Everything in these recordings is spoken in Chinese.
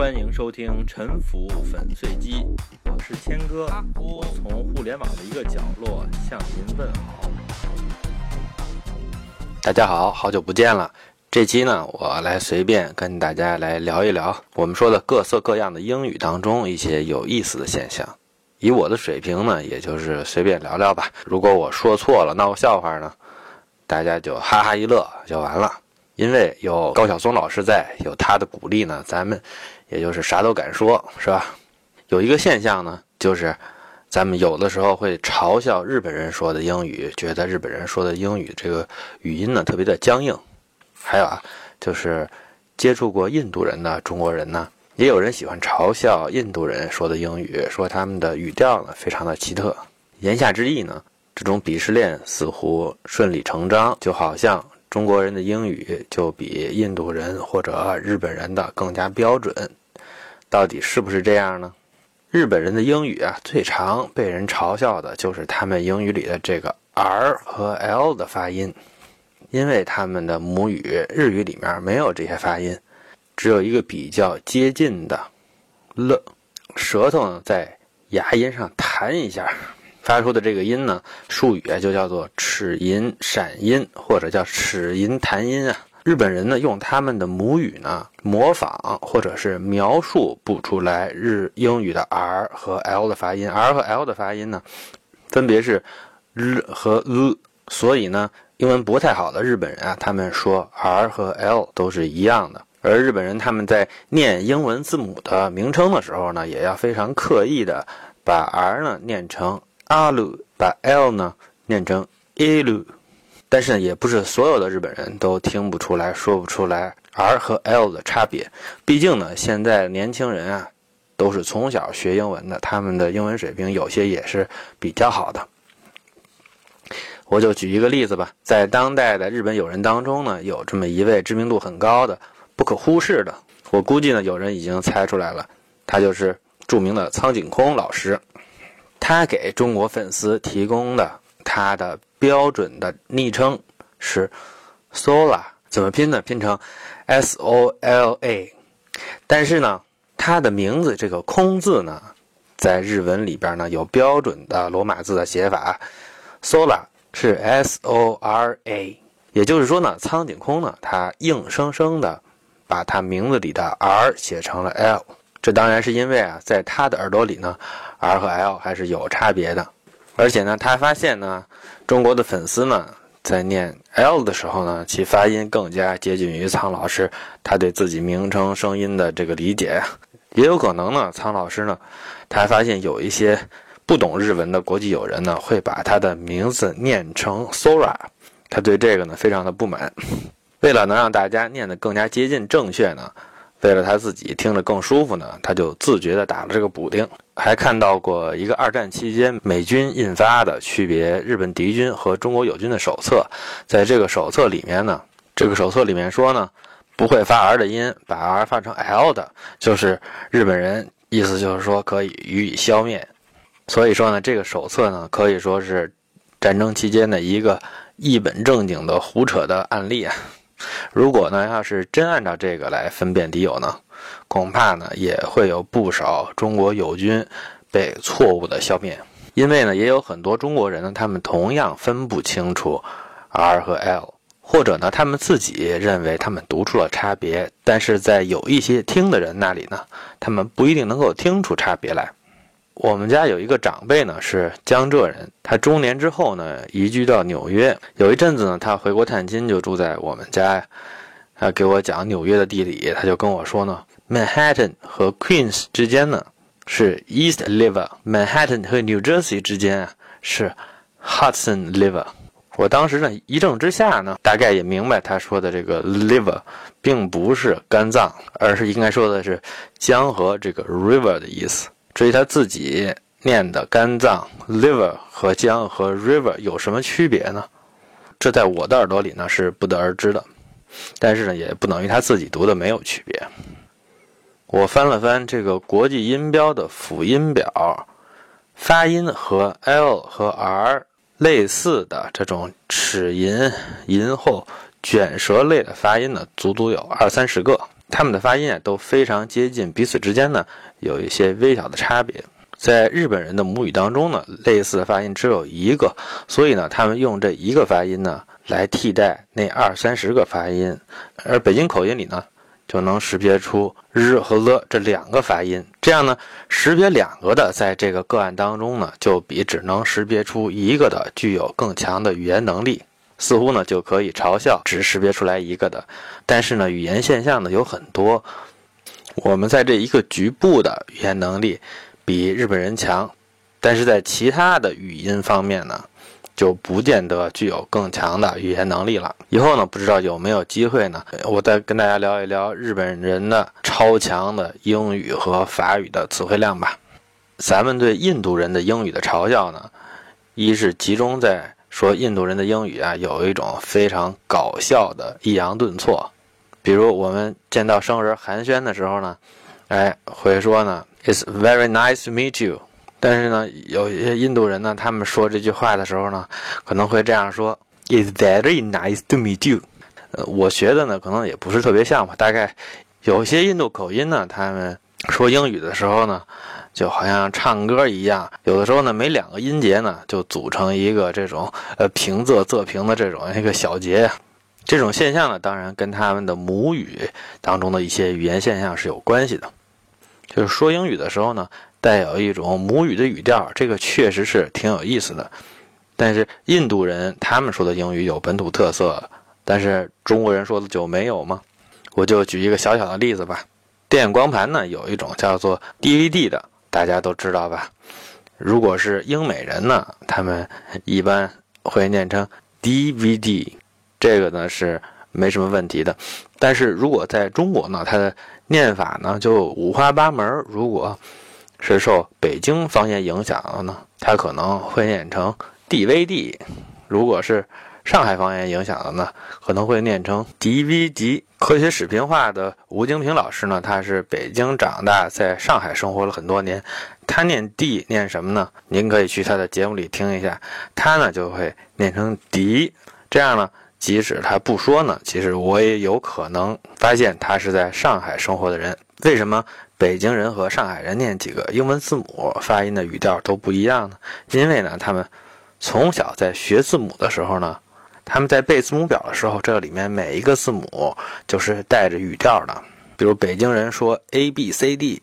欢迎收听《沉浮粉碎机》，我是谦哥，我从互联网的一个角落向您问好。大家好，好久不见了。这期呢，我来随便跟大家来聊一聊我们说的各色各样的英语当中一些有意思的现象。以我的水平呢，也就是随便聊聊吧。如果我说错了，闹个笑话呢，大家就哈哈一乐就完了。因为有高晓松老师在，有他的鼓励呢，咱们也就是啥都敢说，是吧？有一个现象呢，就是咱们有的时候会嘲笑日本人说的英语，觉得日本人说的英语这个语音呢特别的僵硬。还有啊，就是接触过印度人的中国人呢，也有人喜欢嘲笑印度人说的英语，说他们的语调呢非常的奇特。言下之意呢，这种鄙视链似乎顺理成章，就好像。中国人的英语就比印度人或者日本人的更加标准，到底是不是这样呢？日本人的英语啊，最常被人嘲笑的就是他们英语里的这个 R 和 L 的发音，因为他们的母语日语里面没有这些发音，只有一个比较接近的 l，舌头在牙龈上弹一下。发出的这个音呢，术语啊就叫做齿龈闪音，或者叫齿龈弹音啊。日本人呢用他们的母语呢模仿或者是描述不出来日英语的 r 和 l 的发音，r 和 l 的发音呢分别是日和 l，所以呢英文不太好的日本人啊，他们说 r 和 l 都是一样的。而日本人他们在念英文字母的名称的时候呢，也要非常刻意的把 r 呢念成。阿鲁把 L 呢念成 ilu，但是呢，也不是所有的日本人都听不出来说不出来 R 和 L 的差别。毕竟呢，现在年轻人啊，都是从小学英文的，他们的英文水平有些也是比较好的。我就举一个例子吧，在当代的日本友人当中呢，有这么一位知名度很高的、不可忽视的，我估计呢，有人已经猜出来了，他就是著名的苍井空老师。他给中国粉丝提供的他的标准的昵称是 Sola，怎么拼呢？拼成 S O L A。但是呢，他的名字这个空字呢，在日文里边呢有标准的罗马字的写法，Sola 是 S O R A。也就是说呢，苍井空呢，他硬生生的把他名字里的 R 写成了 L。这当然是因为啊，在他的耳朵里呢，R 和 L 还是有差别的。而且呢，他发现呢，中国的粉丝呢，在念 L 的时候呢，其发音更加接近于苍老师他对自己名称声音的这个理解。也有可能呢，苍老师呢，他还发现有一些不懂日文的国际友人呢，会把他的名字念成 Sora，他对这个呢非常的不满。为了能让大家念得更加接近正确呢。为了他自己听着更舒服呢，他就自觉地打了这个补丁。还看到过一个二战期间美军印发的区别日本敌军和中国友军的手册，在这个手册里面呢，这个手册里面说呢，不会发 R 的音，把 R 发成 L 的，就是日本人意思就是说可以予以消灭。所以说呢，这个手册呢可以说是战争期间的一个一本正经的胡扯的案例啊。如果呢，要是真按照这个来分辨敌友呢，恐怕呢也会有不少中国友军被错误的消灭。因为呢，也有很多中国人呢，他们同样分不清楚 R 和 L，或者呢，他们自己认为他们读出了差别，但是在有一些听的人那里呢，他们不一定能够听出差别来。我们家有一个长辈呢，是江浙人。他中年之后呢，移居到纽约。有一阵子呢，他回国探亲，就住在我们家呀。他给我讲纽约的地理，他就跟我说呢，Manhattan 和 Queens 之间呢是 East River，Manhattan 和 New Jersey 之间是 Hudson River。我当时呢一怔之下呢，大概也明白他说的这个 River 并不是肝脏，而是应该说的是江河这个 River 的意思。至于他自己念的肝脏 liver 和江和 river 有什么区别呢？这在我的耳朵里呢是不得而知的，但是呢也不等于他自己读的没有区别。我翻了翻这个国际音标的辅音表，发音和 l 和 r 类似的这种齿龈、龈后卷舌类的发音呢，足足有二三十个。他们的发音啊都非常接近，彼此之间呢有一些微小的差别。在日本人的母语当中呢，类似的发音只有一个，所以呢，他们用这一个发音呢来替代那二三十个发音。而北京口音里呢，就能识别出日和了这两个发音。这样呢，识别两个的，在这个个案当中呢，就比只能识别出一个的具有更强的语言能力。似乎呢就可以嘲笑只识别出来一个的，但是呢语言现象呢有很多，我们在这一个局部的语言能力比日本人强，但是在其他的语音方面呢就不见得具有更强的语言能力了。以后呢不知道有没有机会呢，我再跟大家聊一聊日本人的超强的英语和法语的词汇量吧。咱们对印度人的英语的嘲笑呢，一是集中在。说印度人的英语啊，有一种非常搞笑的抑扬顿挫，比如我们见到生人寒暄的时候呢，哎，会说呢，It's very nice to meet you。但是呢，有一些印度人呢，他们说这句话的时候呢，可能会这样说，It's very nice to meet you。呃，我学的呢，可能也不是特别像吧，大概有些印度口音呢，他们说英语的时候呢。就好像唱歌一样，有的时候呢，每两个音节呢，就组成一个这种呃平仄仄平的这种一个小节。这种现象呢，当然跟他们的母语当中的一些语言现象是有关系的。就是说英语的时候呢，带有一种母语的语调，这个确实是挺有意思的。但是印度人他们说的英语有本土特色，但是中国人说的就没有吗？我就举一个小小的例子吧。电光盘呢，有一种叫做 DVD 的。大家都知道吧？如果是英美人呢，他们一般会念成 DVD，这个呢是没什么问题的。但是如果在中国呢，它的念法呢就五花八门。如果是受北京方言影响的呢，它可能会念成 DVD；如果是上海方言影响的呢，可能会念成 DVD。科学史评化的吴京平老师呢，他是北京长大，在上海生活了很多年。他念 D 念什么呢？您可以去他的节目里听一下。他呢就会念成迪，这样呢，即使他不说呢，其实我也有可能发现他是在上海生活的人。为什么北京人和上海人念几个英文字母发音的语调都不一样呢？因为呢，他们从小在学字母的时候呢。他们在背字母表的时候，这里面每一个字母就是带着语调的。比如北京人说 a b c d，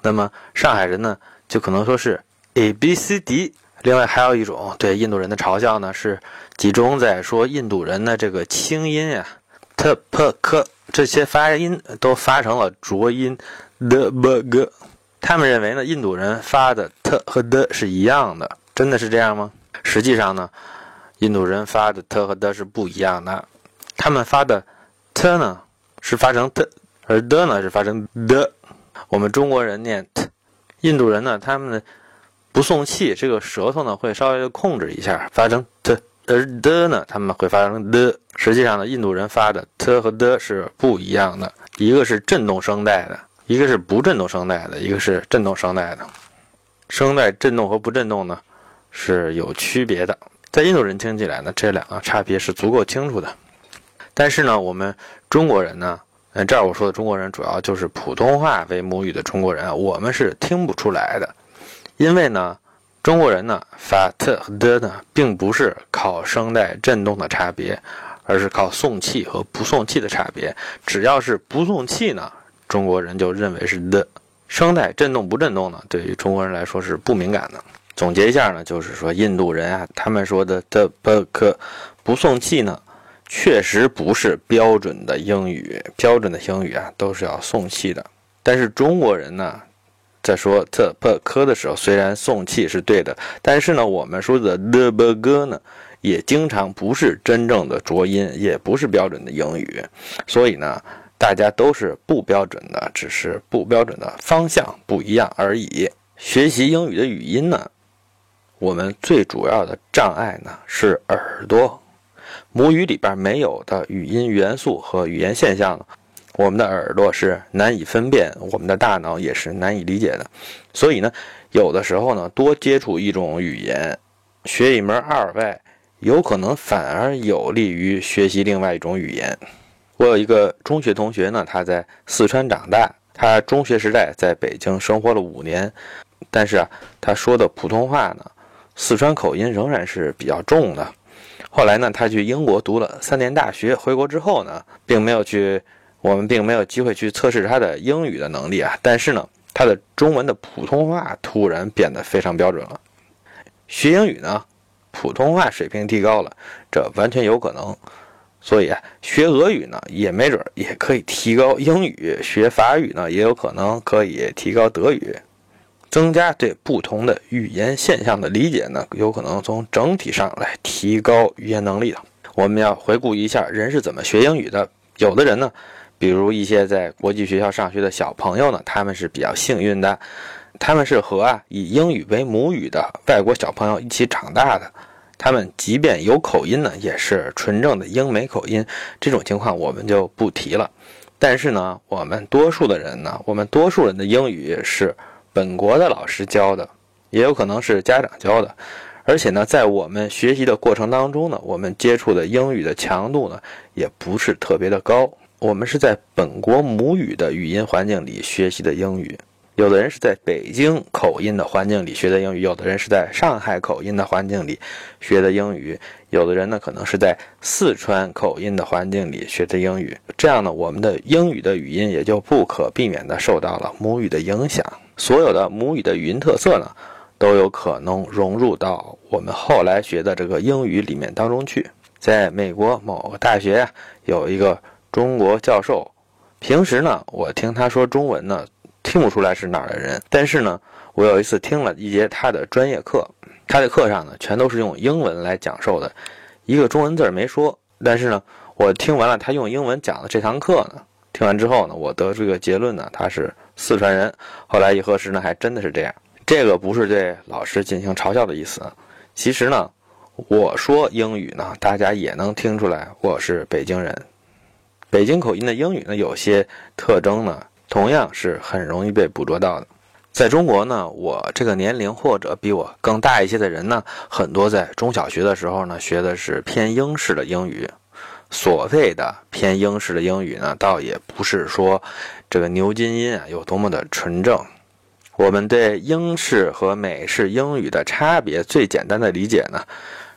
那么上海人呢就可能说是 a b c d。另外还有一种对印度人的嘲笑呢，是集中在说印度人的这个轻音呀，t p k 这些发音都发成了浊音 d b g。他们认为呢，印度人发的 t 和 d 是一样的，真的是这样吗？实际上呢？印度人发的 t 和 d 是不一样的，他们发的 t 呢是发成 t，而 d 呢是发成 d。我们中国人念 t，印度人呢他们不送气，这个舌头呢会稍微的控制一下，发成 t，而 d 呢他们会发成 d。实际上呢，印度人发的 t 和 d 是不一样的，一个是振动声带的，一个是不振动声带的，一个是振动声带的。声带振动和不振动呢是有区别的。在印度人听起来呢，这两个差别是足够清楚的。但是呢，我们中国人呢，嗯，这儿我说的中国人主要就是普通话为母语的中国人，我们是听不出来的。因为呢，中国人呢发 t 和 d 呢，并不是靠声带振动的差别，而是靠送气和不送气的差别。只要是不送气呢，中国人就认为是 d。声带振动不振动呢，对于中国人来说是不敏感的。总结一下呢，就是说印度人啊，他们说的的不可不送气呢，确实不是标准的英语，标准的英语啊都是要送气的。但是中国人呢，在说特不科的时候，虽然送气是对的，但是呢，我们说的的不哥呢，也经常不是真正的浊音，也不是标准的英语。所以呢，大家都是不标准的，只是不标准的方向不一样而已。学习英语的语音呢？我们最主要的障碍呢是耳朵，母语里边没有的语音元素和语言现象呢，我们的耳朵是难以分辨，我们的大脑也是难以理解的。所以呢，有的时候呢，多接触一种语言，学一门二外，有可能反而有利于学习另外一种语言。我有一个中学同学呢，他在四川长大，他中学时代在北京生活了五年，但是啊，他说的普通话呢，四川口音仍然是比较重的。后来呢，他去英国读了三年大学，回国之后呢，并没有去，我们并没有机会去测试他的英语的能力啊。但是呢，他的中文的普通话突然变得非常标准了。学英语呢，普通话水平提高了，这完全有可能。所以啊，学俄语呢，也没准也可以提高英语；学法语呢，也有可能可以提高德语。增加对不同的语言现象的理解呢，有可能从整体上来提高语言能力的。我们要回顾一下人是怎么学英语的。有的人呢，比如一些在国际学校上学的小朋友呢，他们是比较幸运的，他们是和啊以英语为母语的外国小朋友一起长大的。他们即便有口音呢，也是纯正的英美口音。这种情况我们就不提了。但是呢，我们多数的人呢，我们多数人的英语是本国的老师教的，也有可能是家长教的。而且呢，在我们学习的过程当中呢，我们接触的英语的强度呢，也不是特别的高。我们是在本国母语的语音环境里学习的英语。有的人是在北京口音的环境里学的英语，有的人是在上海口音的环境里学的英语，有的人呢可能是在四川口音的环境里学的英语。这样呢，我们的英语的语音也就不可避免地受到了母语的影响。所有的母语的语音特色呢，都有可能融入到我们后来学的这个英语里面当中去。在美国某个大学呀，有一个中国教授，平时呢，我听他说中文呢。听不出来是哪儿的人，但是呢，我有一次听了一节他的专业课，他的课上呢全都是用英文来讲授的，一个中文字儿没说。但是呢，我听完了他用英文讲的这堂课呢，听完之后呢，我得出一个结论呢，他是四川人。后来一核实呢，还真的是这样。这个不是对老师进行嘲笑的意思，其实呢，我说英语呢，大家也能听出来我是北京人。北京口音的英语呢，有些特征呢。同样是很容易被捕捉到的。在中国呢，我这个年龄或者比我更大一些的人呢，很多在中小学的时候呢，学的是偏英式的英语。所谓的偏英式的英语呢，倒也不是说这个牛津音啊有多么的纯正。我们对英式和美式英语的差别最简单的理解呢，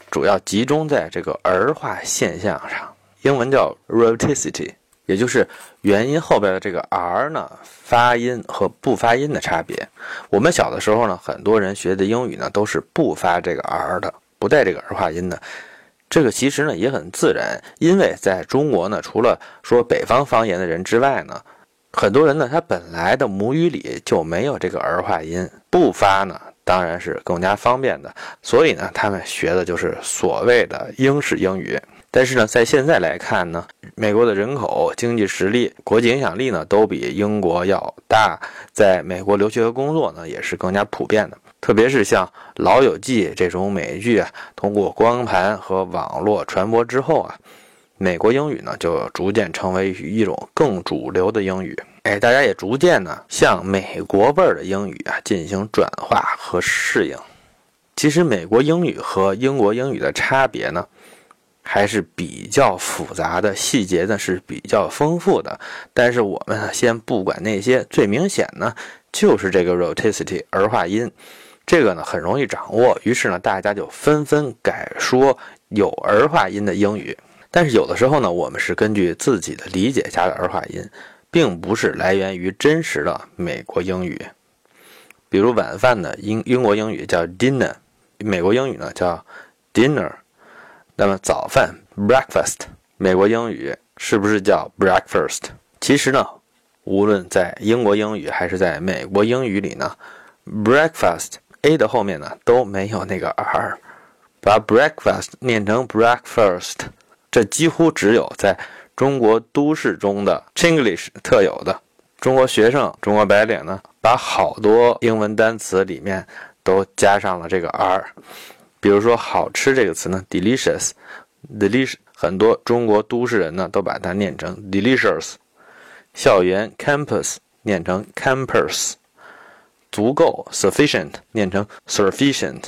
主要集中在这个儿化现象上，英文叫 roticity，。也就是元音后边的这个 r 呢，发音和不发音的差别。我们小的时候呢，很多人学的英语呢都是不发这个 r 的，不带这个儿化音的。这个其实呢也很自然，因为在中国呢，除了说北方方言的人之外呢，很多人呢他本来的母语里就没有这个儿化音，不发呢当然是更加方便的。所以呢，他们学的就是所谓的英式英语。但是呢，在现在来看呢，美国的人口、经济实力、国际影响力呢，都比英国要大。在美国留学和工作呢，也是更加普遍的。特别是像《老友记》这种美剧啊，通过光盘和网络传播之后啊，美国英语呢，就逐渐成为一种更主流的英语。哎，大家也逐渐呢，向美国味儿的英语啊进行转化和适应。其实，美国英语和英国英语的差别呢？还是比较复杂的细节呢，是比较丰富的。但是我们先不管那些，最明显呢就是这个 roticity 儿化音，这个呢很容易掌握。于是呢，大家就纷纷改说有儿化音的英语。但是有的时候呢，我们是根据自己的理解加的儿化音，并不是来源于真实的美国英语。比如晚饭的英英国英语叫 dinner，美国英语呢叫 dinner。那么早饭 breakfast，美国英语是不是叫 breakfast？其实呢，无论在英国英语还是在美国英语里呢，breakfast a 的后面呢都没有那个 r，把 breakfast 念成 breakfast，这几乎只有在中国都市中的 Chinglish 特有的。中国学生、中国白领呢，把好多英文单词里面都加上了这个 r。比如说“好吃”这个词呢，delicious，delicious，很多中国都市人呢都把它念成 delicious。校园 campus 念成 campus，足够 sufficient 念成 sufficient。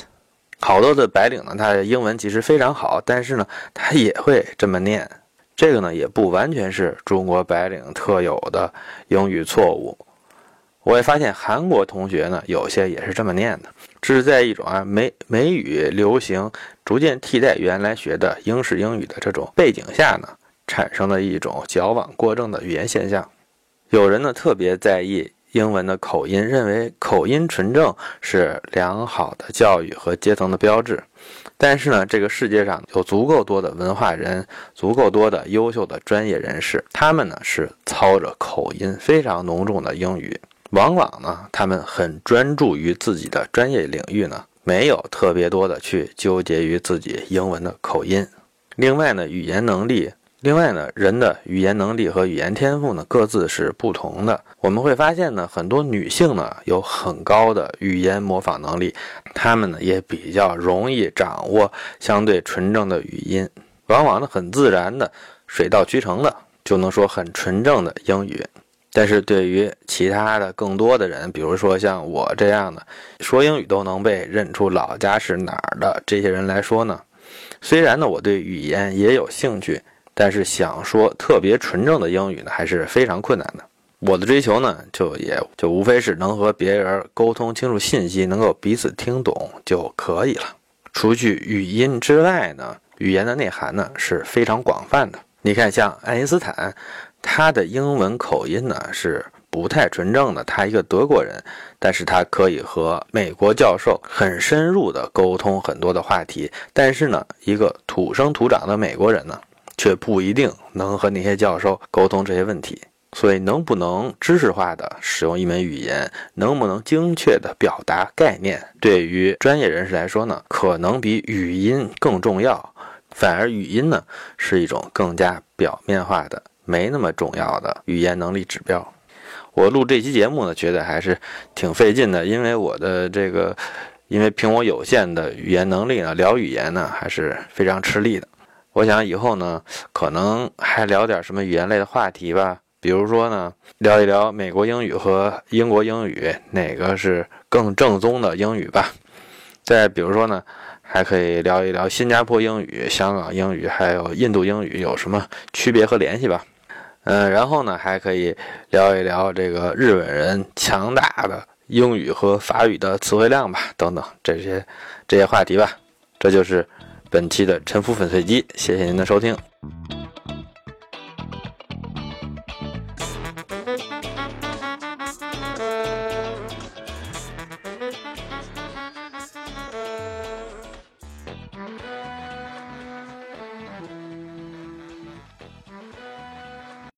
好多的白领呢，他的英文其实非常好，但是呢，他也会这么念。这个呢也不完全是中国白领特有的英语错误。我也发现韩国同学呢有些也是这么念的，这是在一种啊美美语流行逐渐替代原来学的英式英语的这种背景下呢，产生的一种矫枉过正的语言现象。有人呢特别在意。英文的口音，认为口音纯正是良好的教育和阶层的标志。但是呢，这个世界上有足够多的文化人，足够多的优秀的专业人士，他们呢是操着口音非常浓重的英语。往往呢，他们很专注于自己的专业领域呢，没有特别多的去纠结于自己英文的口音。另外呢，语言能力。另外呢，人的语言能力和语言天赋呢各自是不同的。我们会发现呢，很多女性呢有很高的语言模仿能力，她们呢也比较容易掌握相对纯正的语音，往往呢很自然的、水到渠成的就能说很纯正的英语。但是对于其他的更多的人，比如说像我这样的说英语都能被认出老家是哪儿的这些人来说呢，虽然呢我对语言也有兴趣。但是想说特别纯正的英语呢，还是非常困难的。我的追求呢，就也就无非是能和别人沟通清楚信息，能够彼此听懂就可以了。除去语音之外呢，语言的内涵呢是非常广泛的。你看，像爱因斯坦，他的英文口音呢是不太纯正的，他一个德国人，但是他可以和美国教授很深入的沟通很多的话题。但是呢，一个土生土长的美国人呢。却不一定能和那些教授沟通这些问题，所以能不能知识化的使用一门语言，能不能精确的表达概念，对于专业人士来说呢，可能比语音更重要。反而语音呢，是一种更加表面化的、没那么重要的语言能力指标。我录这期节目呢，觉得还是挺费劲的，因为我的这个，因为凭我有限的语言能力呢，聊语言呢，还是非常吃力的。我想以后呢，可能还聊点什么语言类的话题吧。比如说呢，聊一聊美国英语和英国英语哪个是更正宗的英语吧。再比如说呢，还可以聊一聊新加坡英语、香港英语还有印度英语有什么区别和联系吧。嗯，然后呢，还可以聊一聊这个日本人强大的英语和法语的词汇量吧，等等这些这些话题吧。这就是。本期的沉浮粉碎机，谢谢您的收听。